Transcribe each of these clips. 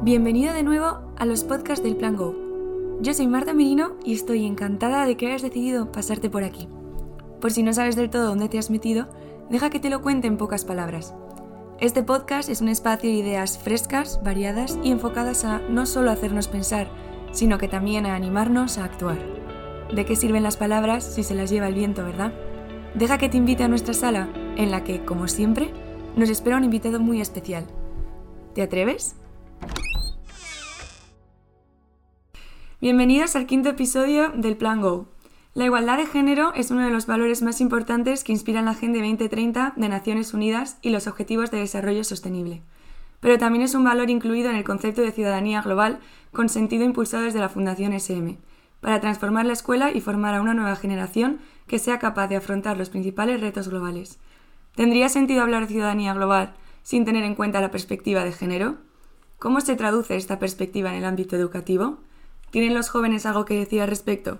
Bienvenido de nuevo a los podcasts del Plan Go. Yo soy Marta Merino y estoy encantada de que hayas decidido pasarte por aquí. Por si no sabes del todo dónde te has metido, deja que te lo cuente en pocas palabras. Este podcast es un espacio de ideas frescas, variadas y enfocadas a no solo hacernos pensar, sino que también a animarnos a actuar. ¿De qué sirven las palabras si se las lleva el viento, verdad? Deja que te invite a nuestra sala, en la que, como siempre, nos espera un invitado muy especial. ¿Te atreves? Bienvenidos al quinto episodio del Plan Go. La igualdad de género es uno de los valores más importantes que inspiran la Agenda 2030 de Naciones Unidas y los Objetivos de Desarrollo Sostenible. Pero también es un valor incluido en el concepto de ciudadanía global con sentido impulsado desde la Fundación SM, para transformar la escuela y formar a una nueva generación que sea capaz de afrontar los principales retos globales. ¿Tendría sentido hablar de ciudadanía global sin tener en cuenta la perspectiva de género? ¿Cómo se traduce esta perspectiva en el ámbito educativo? ¿Tienen los jóvenes algo que decir al respecto?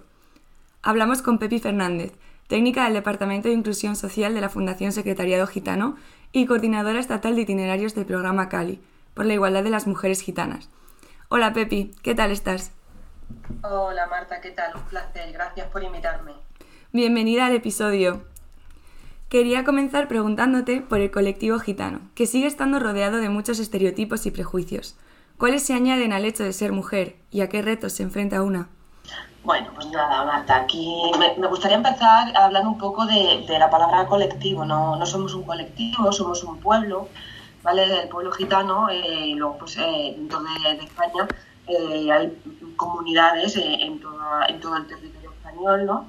Hablamos con Pepi Fernández, técnica del Departamento de Inclusión Social de la Fundación Secretariado Gitano y coordinadora estatal de itinerarios del programa Cali, por la igualdad de las mujeres gitanas. Hola Pepi, ¿qué tal estás? Hola Marta, ¿qué tal? Un placer, gracias por invitarme. Bienvenida al episodio. Quería comenzar preguntándote por el colectivo gitano, que sigue estando rodeado de muchos estereotipos y prejuicios. ¿Cuáles se añaden al hecho de ser mujer y a qué retos se enfrenta una? Bueno, pues nada, Marta, aquí me, gustaría empezar hablando un poco de, la palabra colectivo. No, no, somos un colectivo, somos un pueblo, ¿vale? El pueblo gitano, eh, pues eh, dentro de, España eh, hay comunidades en, en todo el territorio español, ¿no?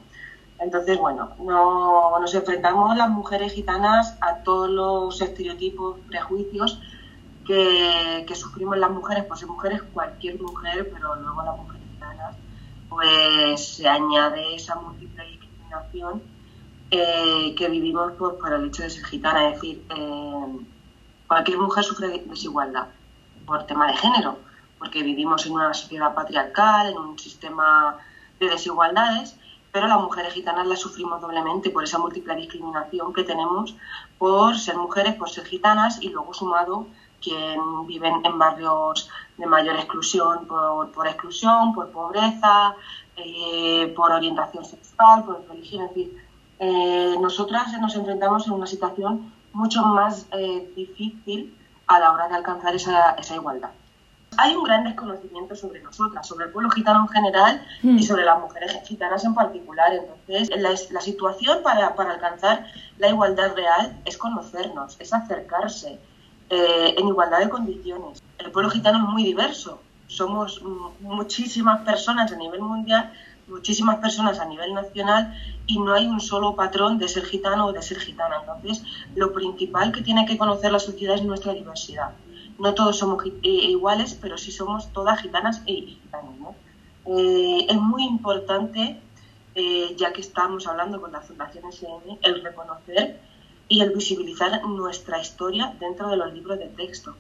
Entonces, bueno, no, nos enfrentamos las mujeres gitanas a todos los estereotipos, prejuicios que, sufrimos las mujeres, pues en mujeres cualquier mujer, pero luego las mujeres gitanas, pues se añade esa múltiple discriminación eh, que vivimos pues, por el hecho de ser gitana, es decir, eh, cualquier mujer sufre desigualdad por tema de género, porque vivimos en una sociedad patriarcal, en un sistema de desigualdades, pero las mujeres gitanas las sufrimos doblemente por esa múltiple discriminación que tenemos por ser mujeres, por ser gitanas y luego sumado quien viven en barrios de mayor exclusión por, exclusión, por pobreza, eh, por orientación sexual, por religión. Es decir, eh, nosotras nos enfrentamos en una situación mucho más eh, difícil a la hora de alcanzar esa, esa igualdad. Hay un gran desconocimiento sobre nosotras, sobre el pueblo gitano en general y mm. sobre las mujeres gitanas en particular. Entonces, la, la situación para, para alcanzar la igualdad real es conocernos, es acercarse, eh, en igualdad de condiciones. El pueblo gitano es muy diverso. Somos muchísimas personas a nivel mundial, muchísimas personas a nivel nacional y no hay un solo patrón de ser gitano o de ser gitana. Entonces, lo principal que tiene que conocer la sociedad es nuestra diversidad. No todos somos eh, iguales, pero sí somos todas gitanas e gitanos. Eh, es muy importante, ya que estamos hablando con la Fundación SM, el reconocer y el visibilizar nuestra historia dentro de los libros de texto.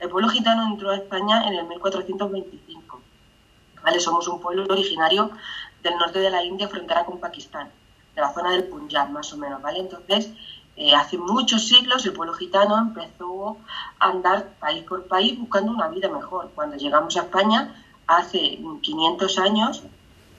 El pueblo gitano entró a España en el 1425. ¿vale? Somos un pueblo originario del norte de la India, frontera con Pakistán, de la zona del Punjab más o menos. ¿vale? Entonces, eh, hace muchos siglos el pueblo gitano empezó a andar país por país buscando una vida mejor. Cuando llegamos a España, hace 500 años,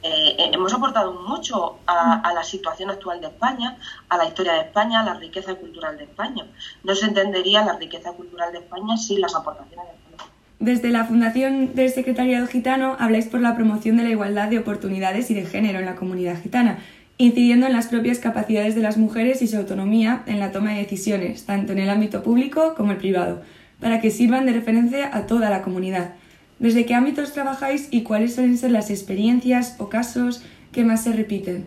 eh, eh, hemos aportado mucho a, la situación actual de España, a la historia de España, a la riqueza cultural de España. No se entendería la riqueza cultural de España sin las aportaciones de España. Desde la Fundación del Secretariado Gitano habláis por la promoción de la igualdad de oportunidades y de género en la comunidad gitana, incidiendo en las propias capacidades de las mujeres y su autonomía en la toma de decisiones, tanto en el ámbito público como el privado, para que sirvan de referencia a toda la comunidad. ¿Desde qué ámbitos trabajáis y cuáles suelen ser las experiencias o casos que más se repiten?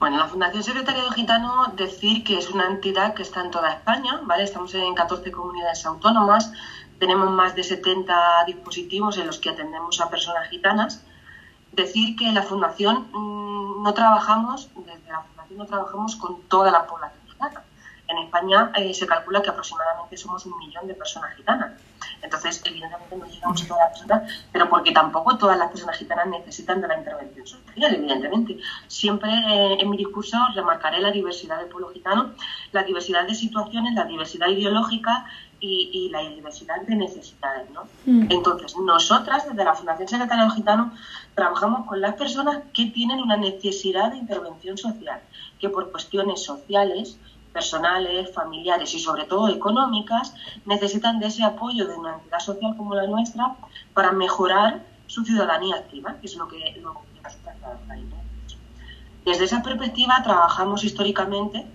Bueno, la Fundación Secretariado Gitano decir que es una entidad que está en toda España, ¿vale? Estamos en 14 comunidades autónomas, tenemos más de 70 dispositivos en los que atendemos a personas gitanas. Decir que la Fundación mm, no trabajamos, desde la Fundación no trabajamos con toda la población gitana. En España eh, se calcula que aproximadamente somos un millón de personas gitanas. Entonces, evidentemente no llegamos a todas las personas, pero porque tampoco todas las personas gitanas necesitan de la intervención social, evidentemente. Siempre eh, en mi discurso remarcaré la diversidad del pueblo gitano, la diversidad de situaciones, la diversidad ideológica y, la diversidad de necesidades. ¿no? Mm. Entonces, nosotras desde la Fundación Secretario Gitano trabajamos con las personas que tienen una necesidad de intervención social, que por cuestiones sociales, personales, familiares y sobre todo económicas, necesitan de ese apoyo de una entidad social como la nuestra para mejorar su ciudadanía activa, que es lo que, lo que Desde esa perspectiva trabajamos históricamente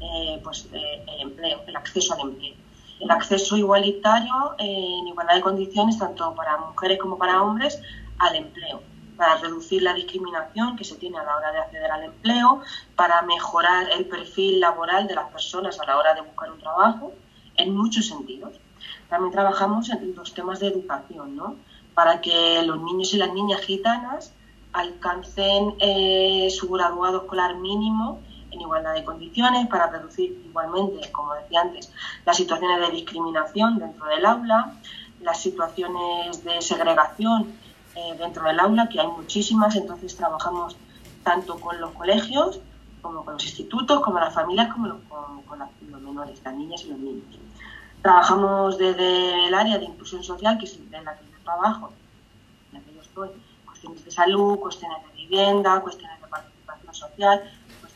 eh, pues, eh, el empleo, el acceso al empleo. El acceso igualitario eh, en igualdad de condiciones tanto para mujeres como para hombres al empleo, para reducir la discriminación que se tiene a la hora de acceder al empleo, para mejorar el perfil laboral de las personas a la hora de buscar un trabajo, en muchos sentidos. También trabajamos en los temas de educación, ¿no? para que los niños y las niñas gitanas alcancen eh, su graduado escolar mínimo en igualdad de condiciones, para reducir igualmente, como decía antes, las situaciones de discriminación dentro del aula, las situaciones de segregación eh, dentro del aula, que hay muchísimas, entonces trabajamos tanto con los colegios como con los institutos, como las familias, como, con, los menores, las niñas y los niños. Trabajamos desde el área de inclusión social, que es en la que yo trabajo, en la que yo estoy, cuestiones de salud, cuestiones de vivienda, cuestiones de participación social,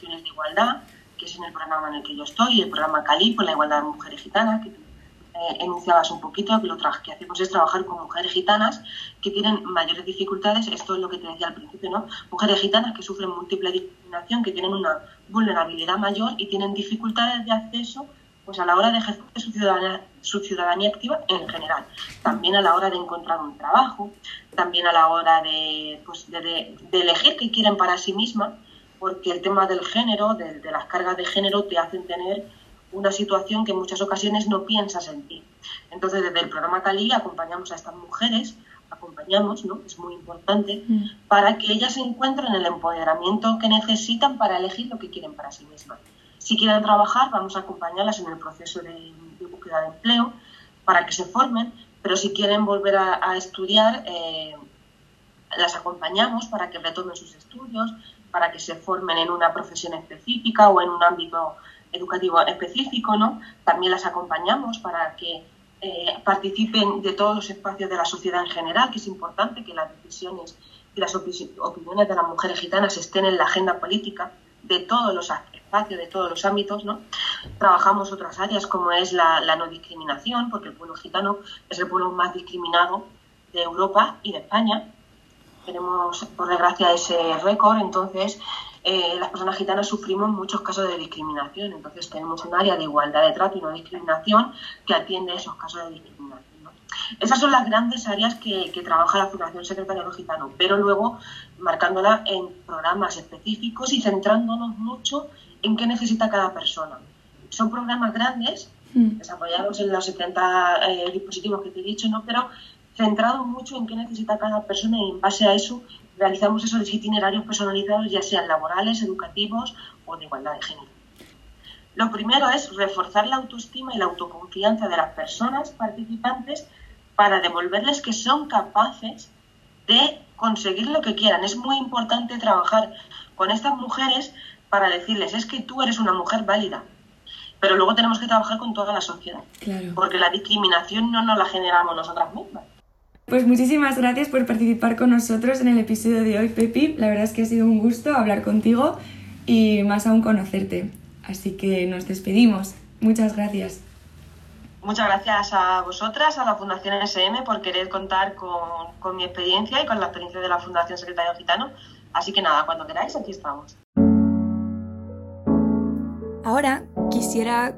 de igualdad, que es en el programa en el que yo estoy, el programa Cali, por la igualdad de mujeres gitanas, que eh, enunciabas un poquito, que lo que hacemos es trabajar con mujeres gitanas que tienen mayores dificultades, esto es lo que te decía al principio, ¿no? Mujeres gitanas que sufren múltiple discriminación, que tienen una vulnerabilidad mayor y tienen dificultades de acceso pues a la hora de ejercer su ciudadanía, su ciudadanía activa en general, también a la hora de encontrar un trabajo, también a la hora de, pues, de, de elegir qué quieren para sí misma porque el tema del género, de, las cargas de género, te hacen tener una situación que en muchas ocasiones no piensas en ti. Entonces, desde el programa Cali acompañamos a estas mujeres, acompañamos, ¿no? Es muy importante, mm. para que ellas encuentren el empoderamiento que necesitan para elegir lo que quieren para sí mismas. Si quieren trabajar, vamos a acompañarlas en el proceso de, búsqueda de empleo para que se formen, pero si quieren volver a, estudiar, eh, las acompañamos para que retomen sus estudios, para que se formen en una profesión específica o en un ámbito educativo específico, ¿no? También las acompañamos para que eh, participen de todos los espacios de la sociedad en general, que es importante que las decisiones y las opiniones de las mujeres gitanas estén en la agenda política de todos los espacios, de todos los ámbitos, ¿no? Trabajamos otras áreas como es la, la no discriminación, porque el pueblo gitano es el pueblo más discriminado de Europa y de España, tenemos, por desgracia, ese récord, entonces eh, las personas gitanas sufrimos muchos casos de discriminación, entonces tenemos un área de igualdad de trato y no discriminación que atiende esos casos de discriminación. Esas son las grandes áreas que, trabaja la Fundación Secretariado Gitano, pero luego marcándola en programas específicos y centrándonos mucho en qué necesita cada persona. Son programas grandes, mm. desarrollados en los 70 eh, dispositivos que te he dicho, ¿no? pero centrado mucho en qué necesita cada persona y en base a eso realizamos esos itinerarios personalizados, ya sean laborales, educativos o de igualdad de género. Lo primero es reforzar la autoestima y la autoconfianza de las personas participantes para devolverles que son capaces de conseguir lo que quieran. Es muy importante trabajar con estas mujeres para decirles, es que tú eres una mujer válida, pero luego tenemos que trabajar con toda la sociedad, porque la discriminación no nos la generamos nosotras mismas. Pues muchísimas gracias por participar con nosotros en el episodio de hoy, Pepi. La verdad es que ha sido un gusto hablar contigo y más aún conocerte. Así que nos despedimos. Muchas gracias. Muchas gracias a vosotras, a la Fundación SM, por querer contar con, mi experiencia y con la experiencia de la Fundación Secretario Gitano. Así que nada, cuando queráis, aquí estamos. Ahora quisiera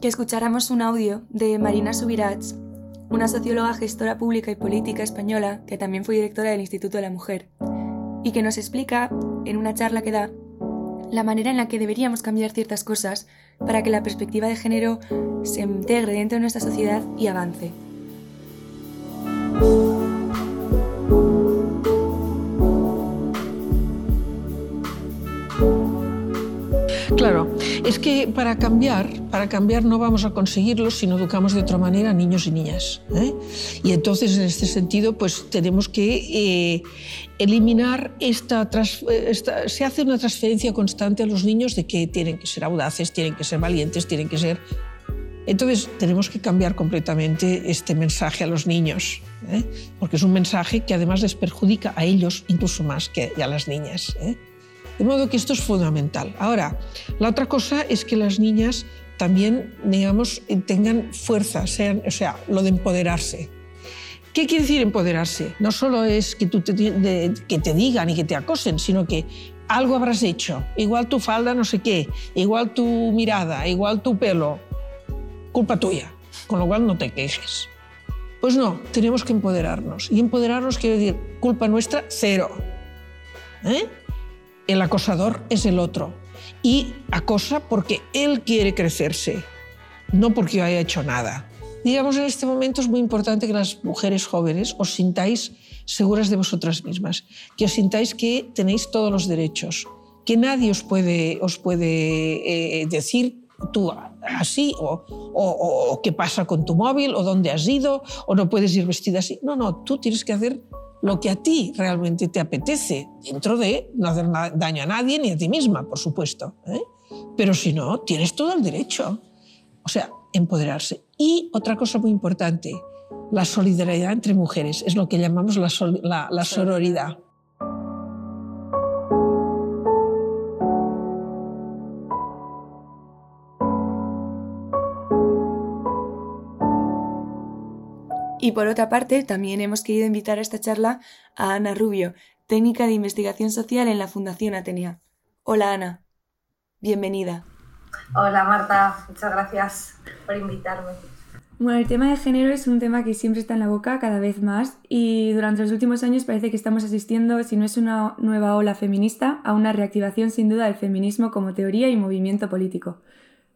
que escucháramos un audio de Marina Subirats una socióloga gestora pública y política española que también fue directora del Instituto de la Mujer, y que nos explica, en una charla que da, la manera en la que deberíamos cambiar ciertas cosas para que la perspectiva de género se integre dentro de nuestra sociedad y avance. Es que para cambiar, para cambiar no vamos a conseguirlo si no educamos de otra manera a niños y niñas. ¿eh? Y entonces, en este sentido, pues tenemos que eh, eliminar esta, esta, Se hace una transferencia constante a los niños de que tienen que ser audaces, tienen que ser valientes, tienen que ser... Entonces, tenemos que cambiar completamente este mensaje a los niños, ¿eh? porque es un mensaje que además les perjudica a ellos incluso más que a las niñas. De modo que esto es fundamental. Ahora, la otra cosa es que las niñas también, digamos, tengan fuerza, sean, o sea, lo de empoderarse. ¿Qué quiere decir empoderarse? No solo es que, te, que te digan y que te acosen, sino que algo habrás hecho. Igual tu falda, no sé qué, igual tu mirada, igual tu pelo. Culpa tuya. Con lo cual no te quejes. Pues no, tenemos que empoderarnos. Y empoderarnos quiere decir culpa nuestra, cero. ¿Eh? El acosador es el otro y acosa porque él quiere crecerse, no porque haya hecho nada. Digamos, en este momento es muy importante que las mujeres jóvenes os sintáis seguras de vosotras mismas, que os sintáis que tenéis todos los derechos, que nadie os puede, os puede eh, decir tú así o, o qué pasa con tu móvil o dónde has ido o no puedes ir vestida así. No, no, tú tienes que hacer lo que a ti realmente te apetece, dentro de no hacer daño a nadie ni a ti misma, por supuesto. ¿eh? Pero si no, tienes todo el derecho. O sea, empoderarse. Y otra cosa muy importante, la solidaridad entre mujeres, es lo que llamamos la, la sororidad. Y por otra parte, también hemos querido invitar a esta charla a Ana Rubio, técnica de investigación social en la Fundación Atenea. Hola Ana, bienvenida. Hola Marta, muchas gracias por invitarme. Bueno, el tema de género es un tema que siempre está en la boca cada vez más y durante los últimos años parece que estamos asistiendo, si no es una nueva ola feminista, a una reactivación sin duda del feminismo como teoría y movimiento político.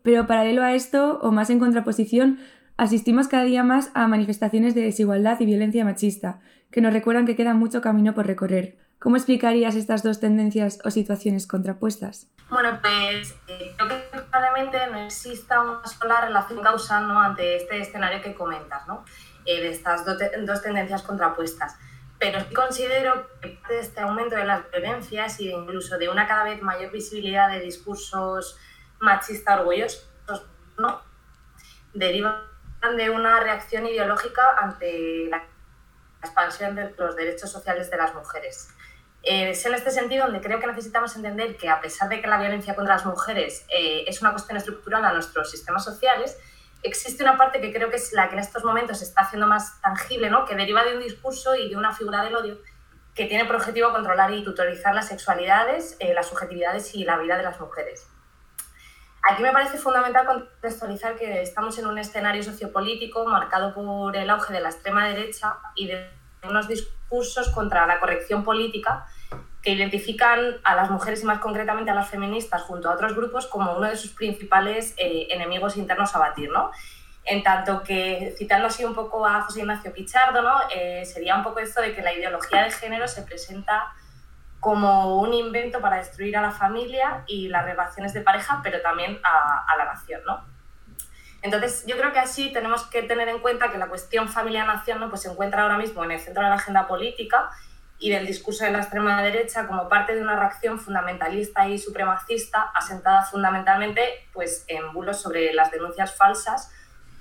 Pero paralelo a esto, o más en contraposición, Asistimos cada día más a manifestaciones de desigualdad y violencia machista, que nos recuerdan que queda mucho camino por recorrer. ¿Cómo explicarías estas dos tendencias o situaciones contrapuestas? Bueno, pues eh, creo que probablemente no exista una sola relación causal ¿no? ante este escenario que comentas, ¿no? Eh, de estas dos tendencias contrapuestas. Pero sí considero que parte de este aumento de las violencias y incluso de una cada vez mayor visibilidad de discursos machistas orgullosos ¿no? deriva de una reacción ideológica ante la expansión de los derechos sociales de las mujeres. Eh, es en este sentido donde creo que necesitamos entender que a pesar de que la violencia contra las mujeres eh, es una cuestión estructural a nuestros sistemas sociales, existe una parte que creo que es la que en estos momentos se está haciendo más tangible, ¿no? que deriva de un discurso y de una figura del odio que tiene por objetivo controlar y tutorizar las sexualidades, eh, las subjetividades y la vida de las mujeres. Aquí me parece fundamental contextualizar que estamos en un escenario sociopolítico marcado por el auge de la extrema derecha y de unos discursos contra la corrección política que identifican a las mujeres y más concretamente a las feministas junto a otros grupos como uno de sus principales eh, enemigos internos a batir. ¿no? En tanto que, citando así un poco a José Ignacio Pichardo, ¿no? Eh, sería un poco esto de que la ideología de género se presenta como un invento para destruir a la familia y las relaciones de pareja, pero también a, la nación, ¿no? Entonces, yo creo que así tenemos que tener en cuenta que la cuestión familia-nación ¿no? pues se encuentra ahora mismo en el centro de la agenda política y del discurso de la extrema derecha como parte de una reacción fundamentalista y supremacista asentada fundamentalmente pues, en bulos sobre las denuncias falsas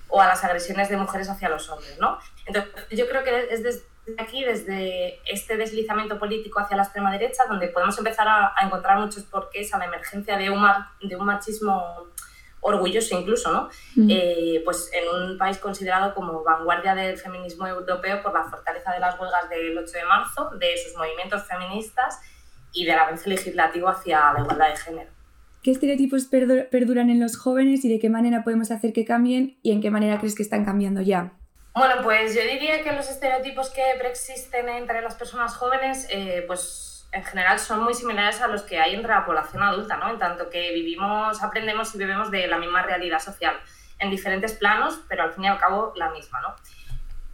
o a las agresiones de mujeres hacia los hombres. ¿no? Entonces, yo creo que es desde aquí, desde este deslizamiento político hacia la extrema derecha, donde podemos empezar a, encontrar muchos porqués a la emergencia de un, de un machismo orgulloso incluso, ¿no? Eh, pues en un país considerado como vanguardia del feminismo europeo por la fortaleza de las huelgas del 8 de marzo, de sus movimientos feministas y del avance legislativo hacia la igualdad de género. ¿Qué estereotipos perduran en los jóvenes y de qué manera podemos hacer que cambien y en qué manera crees que están cambiando ya? Bueno, pues yo diría que los estereotipos que preexisten entre las personas jóvenes, eh, pues en general son muy similares a los que hay entre la población adulta, ¿no? En tanto que vivimos, aprendemos y bebemos de la misma realidad social, en diferentes planos, pero al fin y al cabo la misma, ¿no?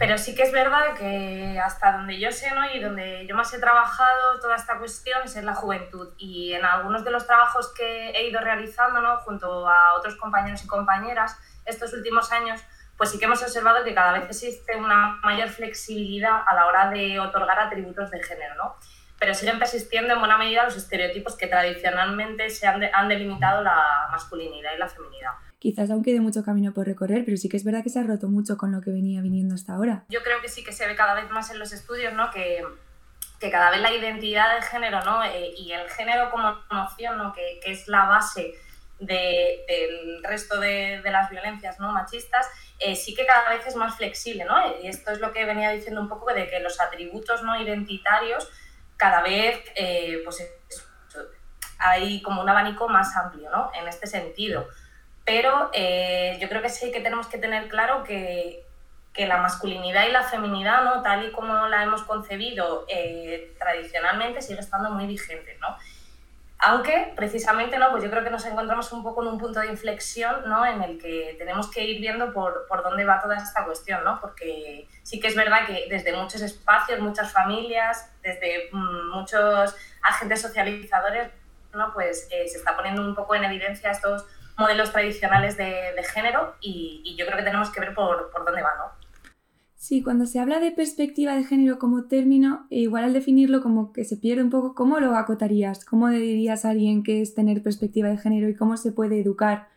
Pero sí que es verdad que hasta donde yo sé ¿no? y donde yo más he trabajado toda esta cuestión es en la juventud. Y en algunos de los trabajos que he ido realizando ¿no? junto a otros compañeros y compañeras estos últimos años, pues sí que hemos observado que cada vez existe una mayor flexibilidad a la hora de otorgar atributos de género. ¿no? Pero siguen persistiendo en buena medida los estereotipos que tradicionalmente se han, han delimitado la masculinidad y la feminidad quizás aún quede mucho camino por recorrer, pero sí que es verdad que se ha roto mucho con lo que venía viniendo hasta ahora. Yo creo que sí que se ve cada vez más en los estudios, ¿no? Que, que cada vez la identidad de género, ¿no? Eh, y el género como noción, ¿no? Que, que es la base de, del resto de, de, las violencias ¿no? machistas, eh, sí que cada vez es más flexible, ¿no? Y esto es lo que venía diciendo un poco de que los atributos no identitarios cada vez, eh, pues, hay como un abanico más amplio, ¿no? En este sentido. Pero eh, yo creo que sí que tenemos que tener claro que, que, la masculinidad y la feminidad, ¿no? tal y como la hemos concebido eh, tradicionalmente, sigue estando muy vigente. ¿no? Aunque precisamente ¿no? pues yo creo que nos encontramos un poco en un punto de inflexión ¿no? en el que tenemos que ir viendo por, por dónde va toda esta cuestión, ¿no? porque sí que es verdad que desde muchos espacios, muchas familias, desde mm, muchos agentes socializadores, ¿no? pues eh, se está poniendo un poco en evidencia estos modelos tradicionales de, de género y, y, yo creo que tenemos que ver por, por dónde va, ¿no? Sí, cuando se habla de perspectiva de género como término, e igual al definirlo como que se pierde un poco, ¿cómo lo acotarías? ¿Cómo dirías a alguien qué es tener perspectiva de género y cómo se puede educar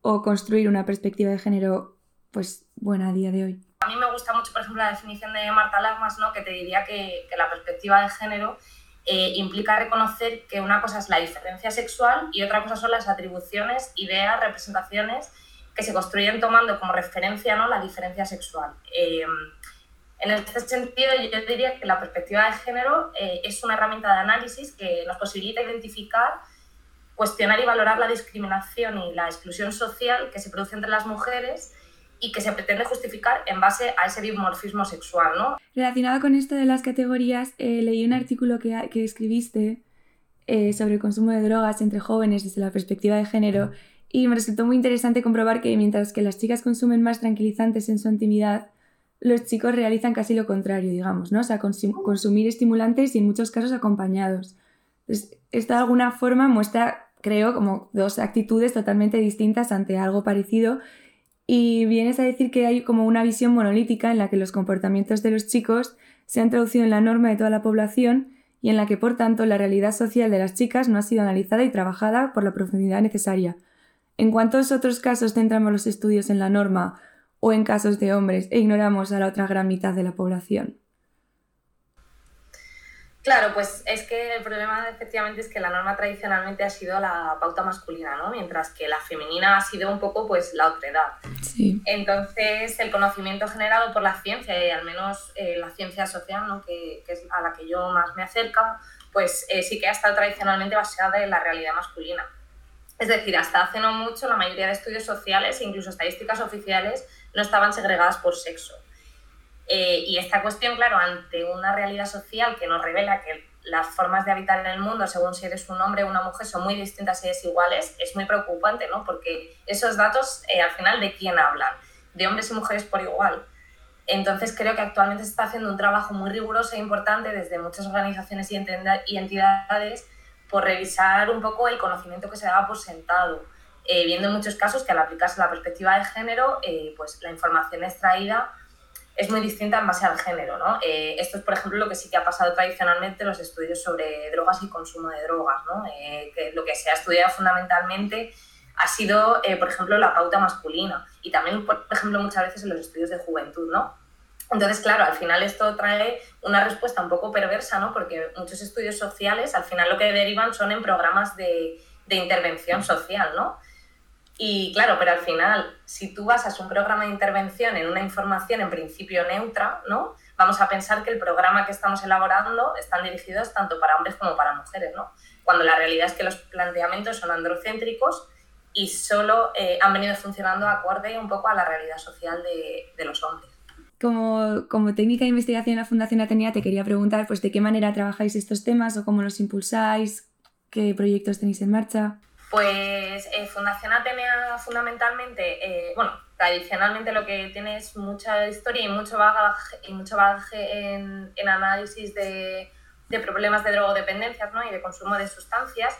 o construir una perspectiva de género pues buena a día de hoy? A mí me gusta mucho, por ejemplo, la definición de Marta Lagmas, ¿no? que te diría que, que la perspectiva de género eh, implica reconocer que una cosa es la diferencia sexual y otra cosa son las atribuciones, ideas, representaciones que se construyen tomando como referencia ¿no? la diferencia sexual. Eh, en este sentido, yo diría que la perspectiva de género eh, es una herramienta de análisis que nos posibilita identificar, cuestionar y valorar la discriminación y la exclusión social que se produce entre las mujeres y que se pretende justificar en base a ese dimorfismo sexual. ¿no? Relacionado con esto de las categorías, eh, leí un artículo que, escribiste eh, sobre el consumo de drogas entre jóvenes desde la perspectiva de género y me resultó muy interesante comprobar que mientras que las chicas consumen más tranquilizantes en su intimidad, los chicos realizan casi lo contrario, digamos, ¿no? O sea, consumir estimulantes y en muchos casos acompañados. Entonces, esto de alguna forma muestra, creo, como dos actitudes totalmente distintas ante algo parecido y vienes a decir que hay como una visión monolítica en la que los comportamientos de los chicos se han traducido en la norma de toda la población y en la que, por tanto, la realidad social de las chicas no ha sido analizada y trabajada por la profundidad necesaria. ¿En cuántos otros casos centramos los estudios en la norma o en casos de hombres e ignoramos a la otra gran mitad de la población? Claro, pues es que el problema efectivamente es que la norma tradicionalmente ha sido la pauta masculina, ¿no? Mientras que la femenina ha sido un poco pues la otredad. Sí. Entonces, el conocimiento generado por la ciencia, y al menos eh, la ciencia social, ¿no? que, que, es a la que yo más me acerco, pues eh, sí que ha estado tradicionalmente basada en la realidad masculina. Es decir, hasta hace no mucho la mayoría de estudios sociales e incluso estadísticas oficiales no estaban segregadas por sexo. Eh, y esta cuestión, claro, ante una realidad social que nos revela que las formas de habitar en el mundo, según si eres un hombre o una mujer, son muy distintas y desiguales, es muy preocupante, ¿no? Porque esos datos, eh, al final, ¿de quién hablan? De hombres y mujeres por igual. Entonces, creo que actualmente se está haciendo un trabajo muy riguroso e importante desde muchas organizaciones y entidades por revisar un poco el conocimiento que se daba por sentado, eh, viendo en muchos casos que al aplicarse la perspectiva de género, eh, pues la información extraída es muy distinta en base al género. ¿no? Eh, esto es, por ejemplo, lo que sí que ha pasado tradicionalmente en los estudios sobre drogas y consumo de drogas. ¿no? Eh, que lo que se ha estudiado fundamentalmente ha sido, eh, por ejemplo, la pauta masculina y también, por ejemplo, muchas veces en los estudios de juventud. ¿no? Entonces, claro, al final esto trae una respuesta un poco perversa, ¿no? porque muchos estudios sociales al final lo que derivan son en programas de, de intervención social. ¿no? Y claro, pero al final, si tú basas un programa de intervención en una información en principio neutra, ¿no? Vamos a pensar que el programa que estamos elaborando están dirigidos tanto para hombres como para mujeres, ¿no? Cuando la realidad es que los planteamientos son androcéntricos y solo eh, han venido funcionando acorde un poco a la realidad social de, de los hombres. Como, como, técnica de investigación en la Fundación Atenea, te quería preguntar pues, de qué manera trabajáis estos temas o cómo los impulsáis, qué proyectos tenéis en marcha. Pues eh, Fundación Atenea fundamentalmente, eh, bueno, tradicionalmente lo que tiene es mucha historia y mucho bagaje, y mucho bagaje en, en análisis de, de, problemas de drogodependencias ¿no? y de consumo de sustancias.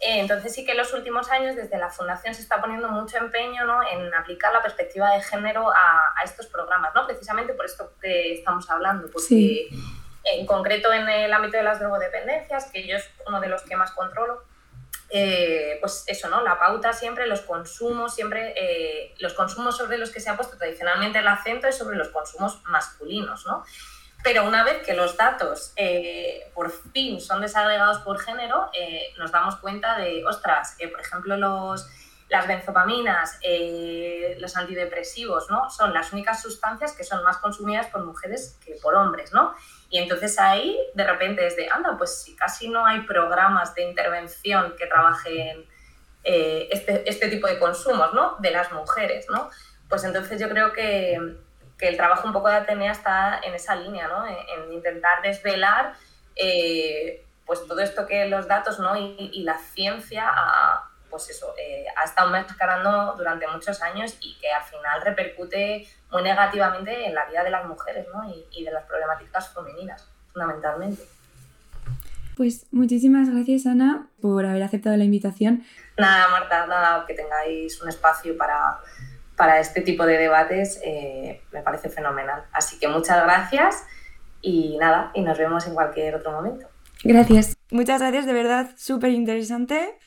Eh, entonces sí que en los últimos años desde la Fundación se está poniendo mucho empeño ¿no? en aplicar la perspectiva de género a, a, estos programas, ¿no? precisamente por esto que estamos hablando, porque sí. en concreto en el ámbito de las drogodependencias, que yo es uno de los que más controlo, eh, pues eso, ¿no? La pauta siempre, los consumos, siempre, eh, los consumos sobre los que se ha puesto tradicionalmente el acento es sobre los consumos masculinos, ¿no? Pero una vez que los datos eh, por fin son desagregados por género, eh, nos damos cuenta de, ostras, por ejemplo, los, las benzopaminas, los antidepresivos, ¿no? Son las únicas sustancias que son más consumidas por mujeres que por hombres, ¿no? Y entonces ahí de repente es de, anda, pues si casi no hay programas de intervención que trabajen eh, este, este, tipo de consumos, ¿no? De las mujeres, ¿no? Pues entonces yo creo que, que el trabajo un poco de Atenea está en esa línea, ¿no? En, en intentar desvelar eh, pues todo esto que los datos, ¿no? Y, la ciencia a, pues eso, eh, ha estado mascarando durante muchos años y que al final repercute muy negativamente en la vida de las mujeres ¿no? y, y, de las problemáticas femeninas, fundamentalmente. Pues muchísimas gracias, Ana, por haber aceptado la invitación. Nada, Marta, nada, que tengáis un espacio para, para este tipo de debates, eh, me parece fenomenal. Así que muchas gracias y nada, y nos vemos en cualquier otro momento. Gracias. Muchas gracias, de verdad, súper interesante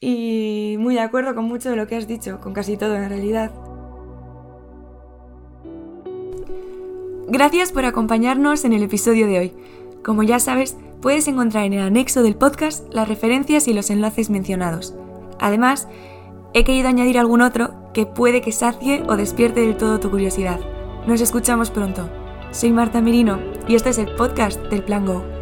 y muy de acuerdo con mucho de lo que has dicho, con casi todo en realidad. Gracias por acompañarnos en el episodio de hoy. Como ya sabes, puedes encontrar en el anexo del podcast las referencias y los enlaces mencionados. Además, he querido añadir algún otro que puede que sacie o despierte del todo tu curiosidad. Nos escuchamos pronto. Soy Marta Merino y este es el podcast del Plan Go.